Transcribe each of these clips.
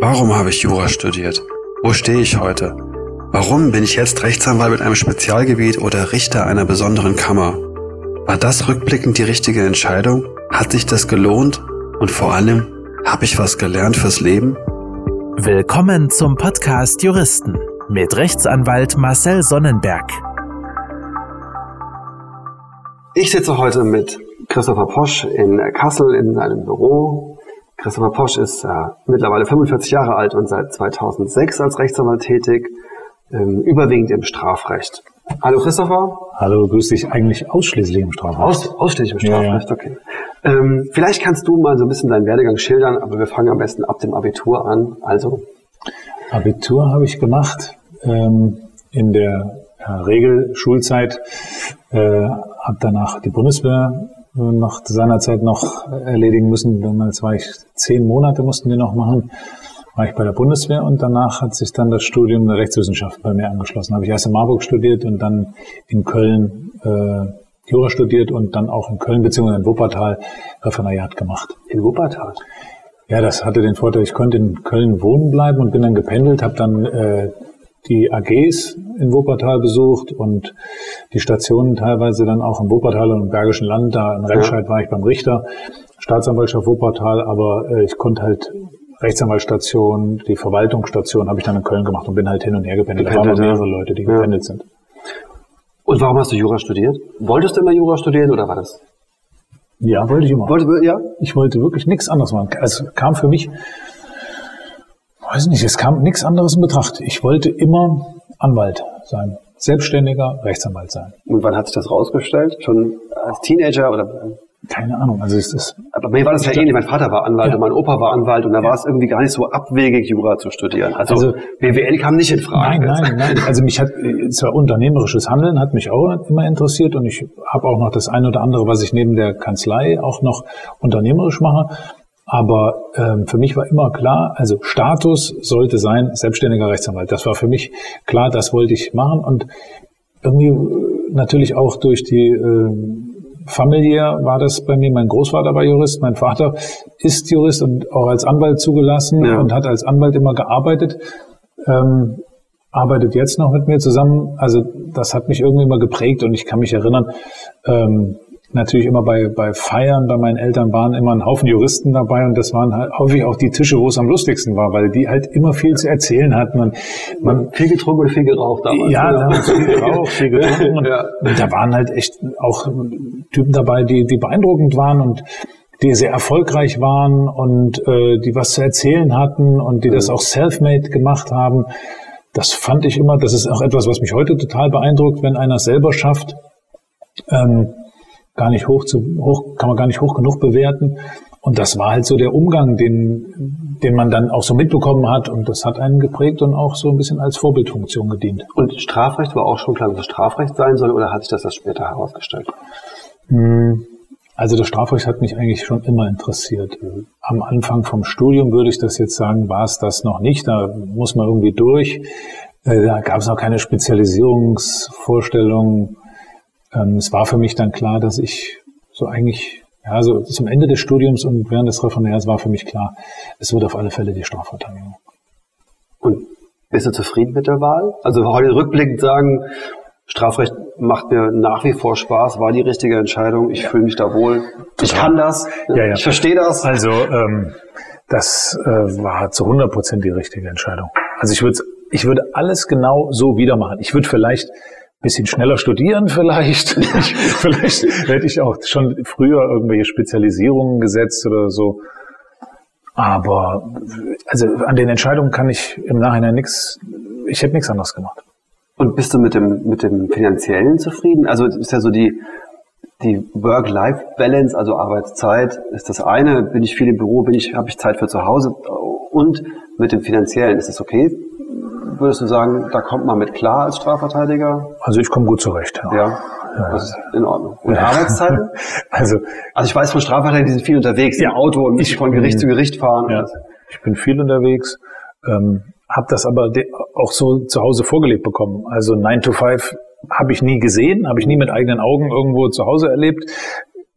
Warum habe ich Jura studiert? Wo stehe ich heute? Warum bin ich jetzt Rechtsanwalt mit einem Spezialgebiet oder Richter einer besonderen Kammer? War das rückblickend die richtige Entscheidung? Hat sich das gelohnt? Und vor allem, habe ich was gelernt fürs Leben? Willkommen zum Podcast Juristen mit Rechtsanwalt Marcel Sonnenberg. Ich sitze heute mit Christopher Posch in Kassel in seinem Büro. Christopher Posch ist äh, mittlerweile 45 Jahre alt und seit 2006 als Rechtsanwalt tätig, ähm, überwiegend im Strafrecht. Hallo Christopher. Hallo, grüß dich. Eigentlich ausschließlich im Strafrecht. Aus, ausschließlich im Strafrecht, ja, ja. okay. Ähm, vielleicht kannst du mal so ein bisschen deinen Werdegang schildern, aber wir fangen am besten ab dem Abitur an. Also Abitur habe ich gemacht ähm, in der ja, Regelschulzeit, äh, habe danach die Bundeswehr äh, nach seiner Zeit noch erledigen müssen. Damals war ich zehn Monate, mussten wir noch machen war ich bei der Bundeswehr und danach hat sich dann das Studium der Rechtswissenschaft bei mir angeschlossen. Habe ich erst in Marburg studiert und dann in Köln äh, Jura studiert und dann auch in Köln bzw. in Wuppertal Referendariat gemacht. In Wuppertal? Ja, das hatte den Vorteil, ich konnte in Köln wohnen bleiben und bin dann gependelt, habe dann äh, die AGs in Wuppertal besucht und die Stationen teilweise dann auch im Wuppertal und im Bergischen Land. Da in Remscheid ja. war ich beim Richter, Staatsanwaltschaft Wuppertal, aber äh, ich konnte halt Rechtsanwaltsstation, die Verwaltungsstation habe ich dann in Köln gemacht und bin halt hin und her gependelt. Da waren mehrere Leute, die ja. gependelt sind. Und warum hast du Jura studiert? Wolltest du immer Jura studieren oder war das? Ja, wollte ich immer. Wollte, ja? Ich wollte wirklich nichts anderes machen. Es kam für mich, weiß nicht, es kam nichts anderes in Betracht. Ich wollte immer Anwalt sein. Selbstständiger Rechtsanwalt sein. Und wann hat sich das rausgestellt? Schon als Teenager oder? Keine Ahnung. Also es ist. Aber bei mir war das ja ähnlich. Mein Vater war Anwalt ja. und mein Opa war Anwalt und da ja. war es irgendwie gar nicht so abwegig, Jura zu studieren. Also, also BWL kam nicht in Frage. Nein, nein, nein. Also mich hat zwar unternehmerisches Handeln hat mich auch immer interessiert und ich habe auch noch das eine oder andere, was ich neben der Kanzlei auch noch unternehmerisch mache. Aber ähm, für mich war immer klar, also Status sollte sein selbstständiger Rechtsanwalt. Das war für mich klar, das wollte ich machen und irgendwie natürlich auch durch die äh, familiär war das bei mir. Mein Großvater war Jurist, mein Vater ist Jurist und auch als Anwalt zugelassen ja. und hat als Anwalt immer gearbeitet. Ähm, arbeitet jetzt noch mit mir zusammen. Also das hat mich irgendwie immer geprägt und ich kann mich erinnern, ähm, natürlich immer bei, bei Feiern bei meinen Eltern waren immer ein Haufen Juristen dabei und das waren halt häufig auch die Tische, wo es am lustigsten war, weil die halt immer viel zu erzählen hatten. Man, man viel getrunken oder viel geraucht damals. Ja, damals viel geraucht, viel getrunken. Und, ja. und da waren halt echt auch Typen dabei, die, die beeindruckend waren und die sehr erfolgreich waren und äh, die was zu erzählen hatten und die das auch self-made gemacht haben. Das fand ich immer, das ist auch etwas, was mich heute total beeindruckt, wenn einer es selber schafft. Ähm, gar nicht hoch zu, hoch, kann man gar nicht hoch genug bewerten. Und das war halt so der Umgang, den, den man dann auch so mitbekommen hat. Und das hat einen geprägt und auch so ein bisschen als Vorbildfunktion gedient. Und Strafrecht war auch schon klar, dass es Strafrecht sein soll, oder hat sich das das später herausgestellt? Hm, also das Strafrecht hat mich eigentlich schon immer interessiert. Am Anfang vom Studium würde ich das jetzt sagen, war es das noch nicht. Da muss man irgendwie durch. Äh, da gab es noch keine Spezialisierungsvorstellungen ähm, es war für mich dann klar, dass ich so eigentlich, ja, so zum Ende des Studiums und während des Referendariats war für mich klar, es wird auf alle Fälle die Strafverteidigung. Und bist du zufrieden mit der Wahl? Also heute rückblickend sagen, Strafrecht macht mir nach wie vor Spaß, war die richtige Entscheidung, ich fühle mich da wohl, ich kann das, ja, ja. ich verstehe das. Also ähm, das äh, war zu 100 Prozent die richtige Entscheidung. Also ich würde ich würde alles genau so wieder machen. Ich würde vielleicht bisschen schneller studieren vielleicht. vielleicht hätte ich auch schon früher irgendwelche Spezialisierungen gesetzt oder so. Aber also an den Entscheidungen kann ich im Nachhinein nichts, ich hätte nichts anderes gemacht. Und bist du mit dem, mit dem finanziellen zufrieden? Also ist ja so die, die Work-Life-Balance, also Arbeitszeit, ist das eine. Bin ich viel im Büro, bin ich, habe ich Zeit für zu Hause? Und mit dem finanziellen, ist das okay würdest du sagen, da kommt man mit klar als Strafverteidiger? Also ich komme gut zurecht. Ja. ja. Ja, das ist in Ordnung. Und Arbeitszeiten? also, also ich weiß von Strafverteidigern, die sind viel unterwegs ja, im Auto und müssen von Gericht zu Gericht fahren. Ja, ich bin viel unterwegs, ähm, habe das aber auch so zu Hause vorgelebt bekommen. Also 9 to 5 habe ich nie gesehen, habe ich nie mit eigenen Augen irgendwo zu Hause erlebt.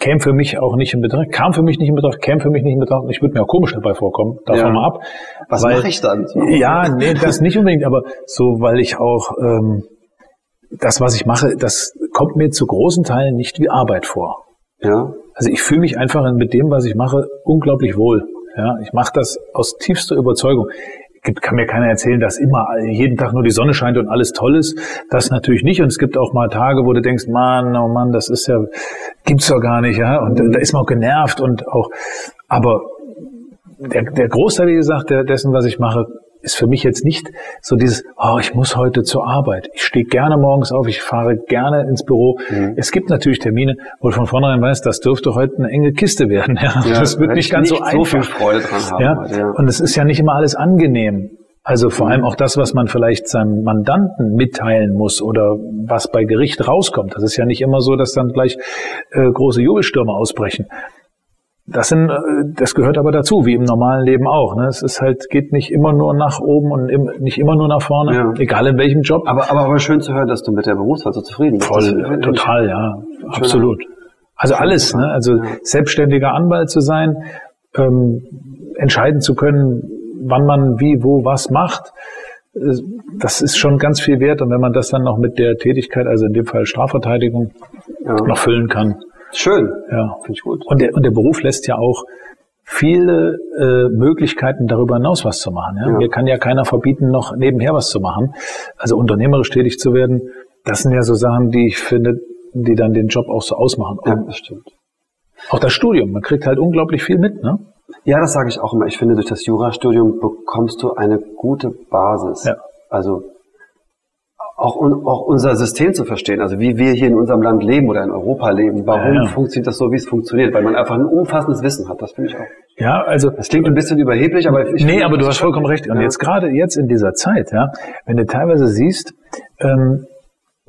Käme für mich auch nicht in Betracht, kam für mich nicht in Betracht, käme für mich nicht in Betracht. Ich würde mir auch komisch dabei vorkommen, davon Ja. mal ab. Was mache ich dann? Ja, nee, das nicht unbedingt, aber so, weil ich auch ähm, das, was ich mache, das kommt mir zu großen Teilen nicht wie Arbeit vor. Ja. Also ich fühle mich einfach mit dem, was ich mache, unglaublich wohl. Ja, ich mache das aus tiefster Überzeugung. Kann mir keiner erzählen, dass immer jeden Tag nur die Sonne scheint und alles toll ist. Das natürlich nicht. Und es gibt auch mal Tage, wo du denkst, Mann, oh Mann, das ist ja, gibt's doch gar nicht, ja. Und da ist man auch genervt und auch, aber der, der Großteil, wie gesagt, der, dessen, was ich mache, ist für mich jetzt nicht so dieses, oh, ich muss heute zur Arbeit. Ich stehe gerne morgens auf, ich fahre gerne ins Büro. Es gibt natürlich Termine, wo du von vornherein weißt, das dürfte heute eine enge Kiste werden. Ja, Ja, das wird nicht ich ganz so nicht einfach. so viel Freude dran haben Ja? ja. Und es ist ja nicht immer alles angenehm. Also vor allem auch das, was man vielleicht seinem Mandanten mitteilen muss oder was bei Gericht rauskommt. Das ist ja nicht immer so, dass dann gleich äh, große Jubelstürme ausbrechen. Das, sind, äh, das gehört aber dazu, wie im normalen Leben auch. Ne? Es ist halt, geht nicht immer nur nach oben und im, nicht immer nur nach vorne, Ja. egal in welchem Job. Aber, aber, aber schön zu hören, dass du mit der Berufswahl so zufrieden bist. Voll, Das total, ja, absolut. Also alles, ne? Also Ja. selbstständiger Anwalt zu sein, ähm, entscheiden zu können, wann man wie, wo, was macht, äh, das ist schon ganz viel wert. Und wenn man das dann noch mit der Tätigkeit, also in dem Fall Strafverteidigung, Ja. noch füllen kann, Schön. ja. Finde ich gut. Und der, und der Beruf lässt ja auch viele äh, Möglichkeiten darüber hinaus was zu machen. Ja? Ja. Mir kann ja keiner verbieten, noch nebenher was zu machen. Also unternehmerisch tätig zu werden, das sind ja so Sachen, die ich finde, die dann den Job auch so ausmachen. Ja, das stimmt. auch das Studium, man kriegt halt unglaublich viel mit. Ne? Ja, das sage ich auch immer. Ich finde, durch das Jurastudium bekommst du eine gute Basis. Ja. Also auch, un, auch unser System zu verstehen, also wie wir hier in unserem Land leben oder in Europa leben. Warum Ja, ja. funktioniert das so, wie es funktioniert? Weil man einfach ein umfassendes Wissen hat. Das finde ich auch. Ja, also Das klingt ein bisschen überheblich, aber ich nee, finde, aber du hast vollkommen recht. Und Ja. jetzt gerade jetzt in dieser Zeit, ja, wenn du teilweise siehst, ähm,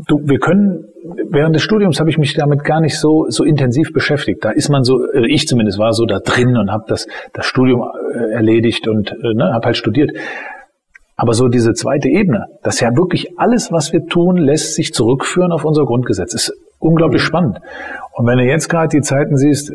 du, wir können während des Studiums habe ich mich damit gar nicht so so intensiv beschäftigt. Da ist man so, äh, ich zumindest war so da drin und habe das das Studium äh, erledigt und äh, ne, habe halt studiert. Aber so diese zweite Ebene, das ja wirklich alles, was wir tun, lässt sich zurückführen auf unser Grundgesetz. Ist unglaublich spannend. Und wenn du jetzt gerade die Zeiten siehst,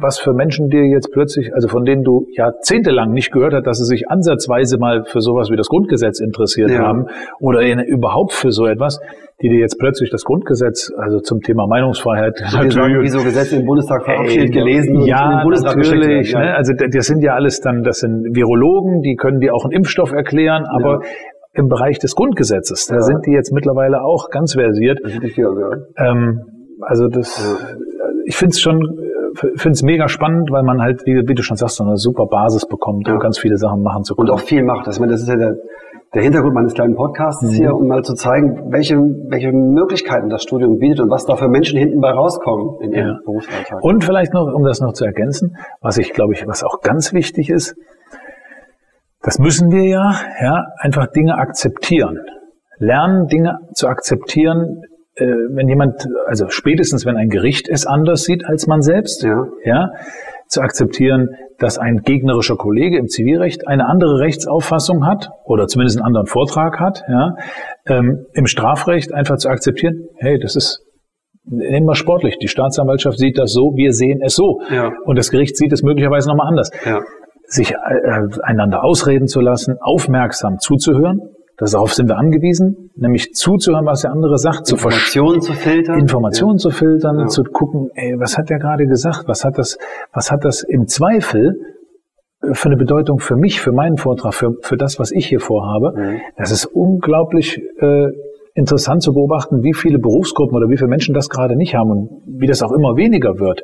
was für Menschen dir jetzt plötzlich, also von denen du jahrzehntelang nicht gehört hast, dass sie sich ansatzweise mal für sowas wie das Grundgesetz interessiert Ja. haben oder in, überhaupt für so etwas, die dir jetzt plötzlich das Grundgesetz, also zum Thema Meinungsfreiheit, Die sagen, wie so Gesetze im Bundestag verabschiedet, gelesen und ja, den Bundestag geschickt werden. natürlich. Ne? Also das sind ja alles dann, das sind Virologen, die können dir auch einen Impfstoff erklären, aber im Bereich des Grundgesetzes, da Ja. sind die jetzt mittlerweile auch ganz versiert. Das viel, also, Ähm, also das, ich finde es schon, finde es mega spannend, weil man halt, wie, wie du schon sagst, so eine super Basis bekommt, um Ja. ganz viele Sachen machen zu und können. auch viel macht. Das, ich meine, das ist ja der, der Hintergrund meines kleinen Podcasts Mhm. hier, um mal zu zeigen, welche, welche Möglichkeiten das Studium bietet und was da für Menschen hinten bei rauskommen in ihrem Ja. Berufsalltag. Und vielleicht noch, um das noch zu ergänzen, was ich glaube ich, was auch ganz wichtig ist, das müssen wir ja, ja, einfach Dinge akzeptieren. Lernen, Dinge zu akzeptieren, äh, wenn jemand, also spätestens wenn ein Gericht es anders sieht als man selbst, Ja. ja, zu akzeptieren, dass ein gegnerischer Kollege im Zivilrecht eine andere Rechtsauffassung hat oder zumindest einen anderen Vortrag hat, ja, ähm, im Strafrecht einfach zu akzeptieren, hey, das ist Nehmen wir sportlich. Die Staatsanwaltschaft sieht das so, wir sehen es so. Ja. Und das Gericht sieht es möglicherweise nochmal anders. Ja. Sich äh, einander ausreden zu lassen, aufmerksam zuzuhören, darauf sind wir angewiesen, nämlich zuzuhören, was der andere sagt, zu. Informationen zu filtern. Informationen zu filtern, Ja. zu gucken, ey, was hat der gerade gesagt? Was hat das, was hat das im Zweifel äh, für eine Bedeutung für mich, für meinen Vortrag, für, für das, was ich hier vorhabe? Mhm. Das ist unglaublich äh, interessant zu beobachten, wie viele Berufsgruppen oder wie viele Menschen das gerade nicht haben und wie das auch immer weniger wird.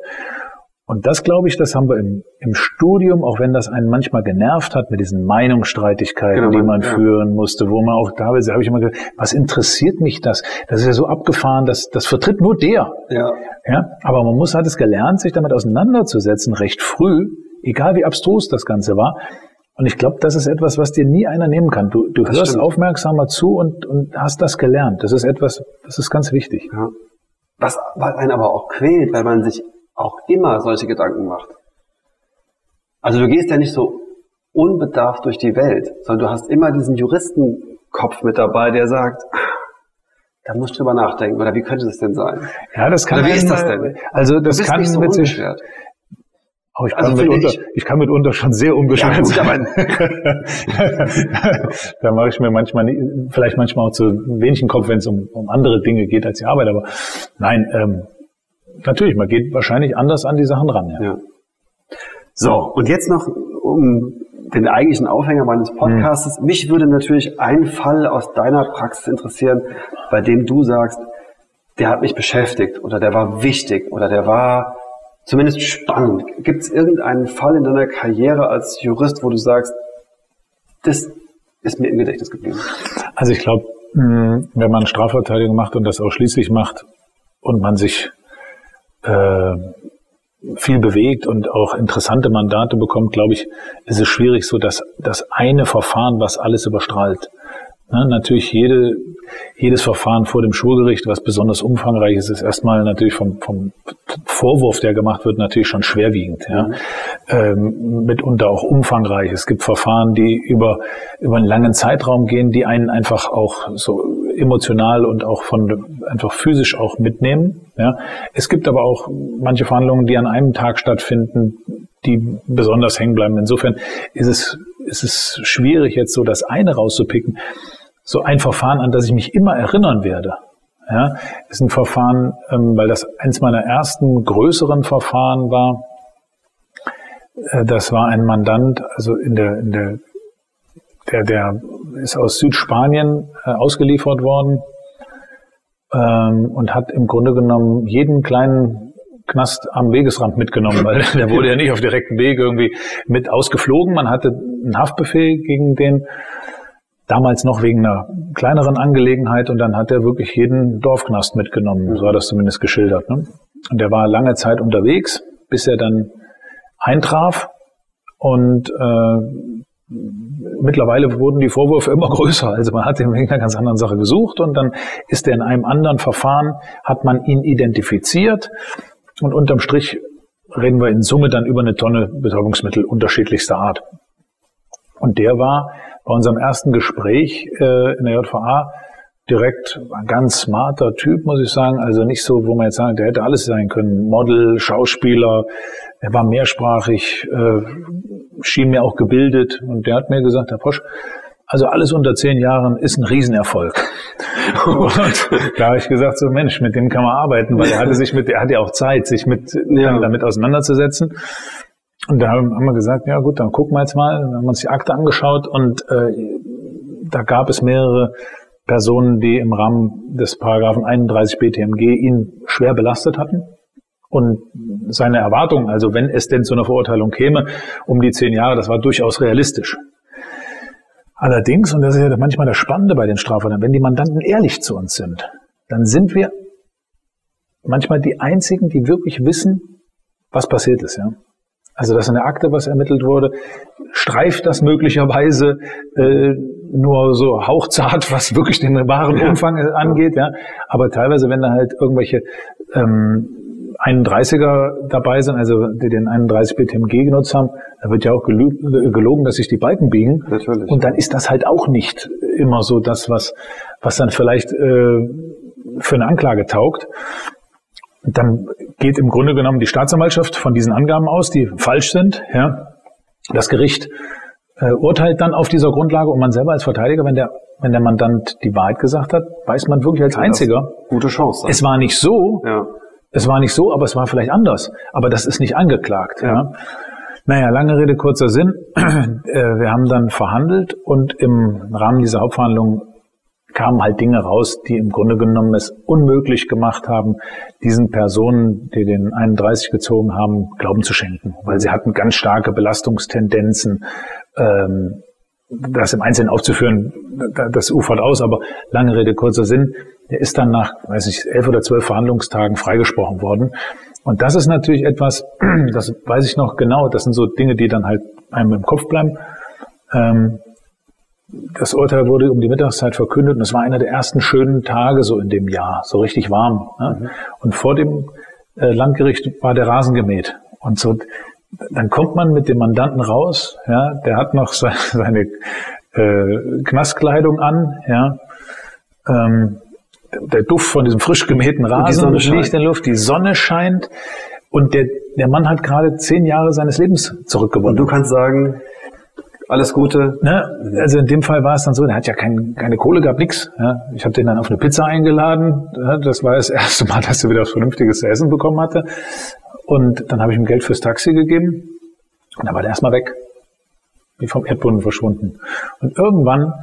Und das glaube ich, das haben wir im, im Studium, auch wenn das einen manchmal genervt hat mit diesen Meinungsstreitigkeiten, Genau, die man- ja. führen musste, wo man auch teilweise habe ich immer gedacht, was interessiert mich das? Das ist ja so abgefahren, das, das vertritt nur der. Ja. Ja, aber man muss hat es gelernt, sich damit auseinanderzusetzen, recht früh, egal wie abstrus das Ganze war. Und ich glaube, das ist etwas, was dir nie einer nehmen kann. Du, du Das hörst stimmt. aufmerksamer zu und, und hast das gelernt. Das ist etwas, das ist ganz wichtig. Ja. Was was einen aber auch quält, weil man sich auch immer solche Gedanken macht. Also du gehst ja nicht so unbedarft durch die Welt, sondern du hast immer diesen Juristenkopf mit dabei, der sagt, Da musst du drüber nachdenken. Oder wie könnte das denn sein? Ja, das kann. Oder wie ist das denn? Also das kann nicht so mit sich. Oh, ich, kann Also mitunter, finde ich, kann mitunter schon sehr unbeschwert Ja, sein. da mache ich mir manchmal, vielleicht manchmal auch zu wenig im Kopf, wenn es um, um andere Dinge geht als die Arbeit. Aber nein, ähm, natürlich, man geht wahrscheinlich anders an die Sachen ran. Ja. Ja. So, und jetzt noch um den eigentlichen Aufhänger meines Podcasts. Mich würde natürlich ein Fall aus deiner Praxis interessieren, bei dem du sagst, der hat mich beschäftigt oder der war wichtig oder der war zumindest spannend. Gibt es irgendeinen Fall in deiner Karriere als Jurist, wo du sagst, das ist mir im Gedächtnis geblieben? Also ich glaube, wenn man Strafverteidigung macht und das ausschließlich macht und man sich äh, viel bewegt und auch interessante Mandate bekommt, glaube ich, ist es schwierig, so dass das eine Verfahren, was alles überstrahlt. Ne, natürlich jede, jedes Verfahren vor dem Schulgericht, was besonders umfangreich ist, ist erstmal natürlich vom, vom Vorwurf, der gemacht wird, natürlich schon schwerwiegend. Ja. Ähm, mitunter auch umfangreich. Es gibt Verfahren, die über, über einen langen Zeitraum gehen, die einen einfach auch so emotional und auch von einfach physisch auch mitnehmen. Ja. Es gibt aber auch manche Verhandlungen, die an einem Tag stattfinden, die besonders hängen bleiben. Insofern ist es, ist es schwierig, jetzt so das eine rauszupicken. So ein Verfahren, an das ich mich immer erinnern werde, ja, ist ein Verfahren, ähm, weil das eins meiner ersten größeren Verfahren war. Äh, das war ein Mandant, also in der, in der, der, der ist aus Südspanien äh, ausgeliefert worden ähm, und hat im Grunde genommen jeden kleinen Knast am Wegesrand mitgenommen, weil der wurde ja nicht auf direktem Weg irgendwie mit ausgeflogen. Man hatte einen Haftbefehl gegen den, damals noch wegen einer kleineren Angelegenheit und dann hat er wirklich jeden Dorfknast mitgenommen. So war das zumindest geschildert. Ne? Und der war lange Zeit unterwegs, bis er dann eintraf und äh, mittlerweile wurden die Vorwürfe immer größer. Also man hat ihn wegen einer ganz anderen Sache gesucht und dann ist er in einem anderen Verfahren, hat man ihn identifiziert und unterm Strich reden wir in Summe dann über eine Tonne Betäubungsmittel unterschiedlichster Art. Und der war bei unserem ersten Gespräch äh, in der JVA direkt ein ganz smarter Typ, muss ich sagen. Also nicht so, wo man jetzt sagt, der hätte alles sein können. Model, Schauspieler, er war mehrsprachig, äh, schien mir auch gebildet. Und der hat mir gesagt, Herr Posch, also alles unter zehn Jahren ist ein Riesenerfolg. Und da habe ich gesagt, so Mensch, mit dem kann man arbeiten, weil er hatte sich mit, er hat ja auch Zeit, sich mit Ja. damit auseinanderzusetzen. Und da haben wir gesagt, ja gut, dann gucken wir jetzt mal. Dann haben wir uns die Akte angeschaut und äh, da gab es mehrere Personen, die im Rahmen des Paragraphen 31 BTMG ihn schwer belastet hatten. Und seine Erwartung, also wenn es denn zu einer Verurteilung käme, um die zehn Jahre, das war durchaus realistisch. Allerdings, und das ist ja manchmal das Spannende bei den Strafverfahren, wenn die Mandanten ehrlich zu uns sind, dann sind wir manchmal die Einzigen, die wirklich wissen, was passiert ist. Ja? Also dass in der Akte was ermittelt wurde, streift das möglicherweise äh, nur so hauchzart, was wirklich den wahren Umfang äh, angeht. Ja? Aber teilweise, wenn da halt irgendwelche ähm, 31er dabei sind, also die den 31 BTMG genutzt haben, da wird ja auch gelü- gelogen, dass sich die Balken biegen. Natürlich. Und dann ist das halt auch nicht immer so das, was, was dann vielleicht äh, für eine Anklage taugt. Dann geht im Grunde genommen die Staatsanwaltschaft von diesen Angaben aus, die falsch sind. Ja. Das Gericht äh, urteilt dann auf dieser Grundlage und man selber als Verteidiger, wenn der, wenn der Mandant die Wahrheit gesagt hat, weiß man wirklich als Einziger, Gute Chance. sein. es war nicht so, ja. es war nicht so, aber es war vielleicht anders. Aber das ist nicht angeklagt. Ja. Ja. Naja, lange Rede, kurzer Sinn. Äh, Wir haben dann verhandelt und im Rahmen dieser Hauptverhandlungen kamen halt Dinge raus, die im Grunde genommen es unmöglich gemacht haben, diesen Personen, die den 31 gezogen haben, Glauben zu schenken, weil sie hatten ganz starke Belastungstendenzen. Ähm, das im Einzelnen aufzuführen, da- das ufert aus, aber lange Rede, kurzer Sinn, der ist dann nach, weiß ich, elf oder zwölf Verhandlungstagen freigesprochen worden. Und das ist natürlich etwas, das weiß ich noch genau, das sind so Dinge, die dann halt einem im Kopf bleiben. Ähm, das Urteil wurde um die Mittagszeit verkündet und es war einer der ersten schönen Tage so in dem Jahr, so richtig warm. Ne? Und vor dem äh, Landgericht war der Rasen gemäht. Und so, dann kommt man mit dem Mandanten raus, ja, der hat noch se- seine äh, Knastkleidung an, ja, ähm, der Duft von diesem frisch gemähten Rasen liegt in der Luft, die Sonne scheint und der, der Mann hat gerade zehn Jahre seines Lebens zurückgewonnen. Und du kannst sagen, alles Gute. Ne? Also in dem Fall war es dann so, der hat ja kein, keine Kohle gehabt, nix. Ja? Ich habe den dann auf eine Pizza eingeladen. Ja? Das war das erste Mal, dass er wieder was Vernünftiges zu essen bekommen hatte. Und dann habe ich ihm Geld fürs Taxi gegeben. Und dann war der erstmal weg. Wie vom Erdboden verschwunden. Und irgendwann,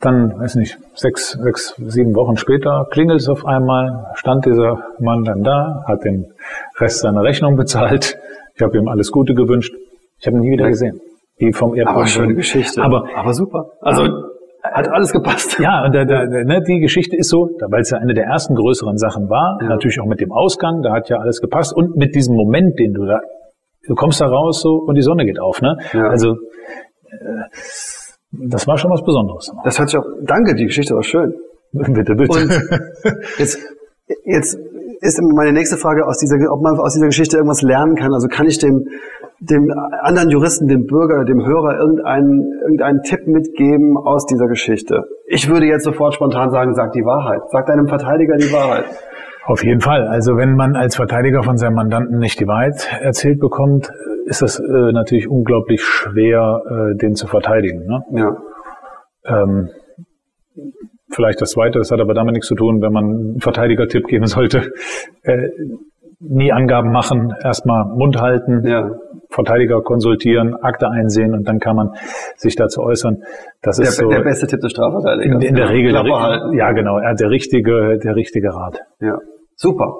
dann, weiß nicht, sechs, sechs, sieben Wochen später, klingelt es auf einmal, stand dieser Mann dann da, hat den Rest seiner Rechnung bezahlt. Ich habe ihm alles Gute gewünscht. Ich habe ihn nie wieder gesehen die vom Erdboden. Aber schöne Geschichte. Aber, aber super. Also hat alles gepasst. Ja, und da, da, ne, die Geschichte ist so, weil es ja eine der ersten größeren Sachen war, ja. natürlich auch mit dem Ausgang, da hat ja alles gepasst und mit diesem Moment, den du da, du kommst da raus so und die Sonne geht auf, ne? Ja. Also äh, das war schon was Besonderes. Das hat sich auch, danke, die Geschichte war schön. bitte, bitte. Und jetzt, jetzt ist meine nächste Frage aus dieser, ob man aus dieser Geschichte irgendwas lernen kann. Also kann ich dem dem anderen Juristen, dem Bürger, dem Hörer irgendeinen, irgendeinen Tipp mitgeben aus dieser Geschichte? Ich würde jetzt sofort spontan sagen, sag die Wahrheit. Sag deinem Verteidiger die Wahrheit. Auf jeden Fall. Also wenn man als Verteidiger von seinem Mandanten nicht die Wahrheit erzählt bekommt, ist das äh, natürlich unglaublich schwer, äh, den zu verteidigen. Ne? Ja. Ähm, vielleicht das Zweite, das hat aber damit nichts zu tun, wenn man einen Verteidiger-Tipp geben sollte. Äh, nie Angaben machen, erstmal Mund halten, ja. Verteidiger konsultieren, Akte einsehen und dann kann man sich dazu äußern. Das der, ist so der beste Tipp des Strafverteidigers. In, in der Regel, der, ja genau, er der richtige, der richtige Rat. Ja, super.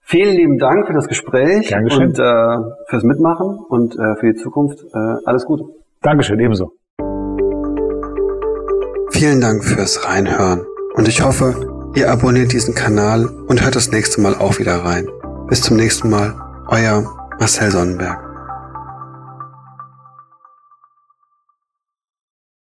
Vielen lieben Dank für das Gespräch Dankeschön. und äh, fürs Mitmachen und äh, für die Zukunft. Äh, alles Gute. Dankeschön, ebenso. Vielen Dank fürs Reinhören und ich hoffe, ihr abonniert diesen Kanal und hört das nächste Mal auch wieder rein. Bis zum nächsten Mal, euer Marcel Sonnenberg.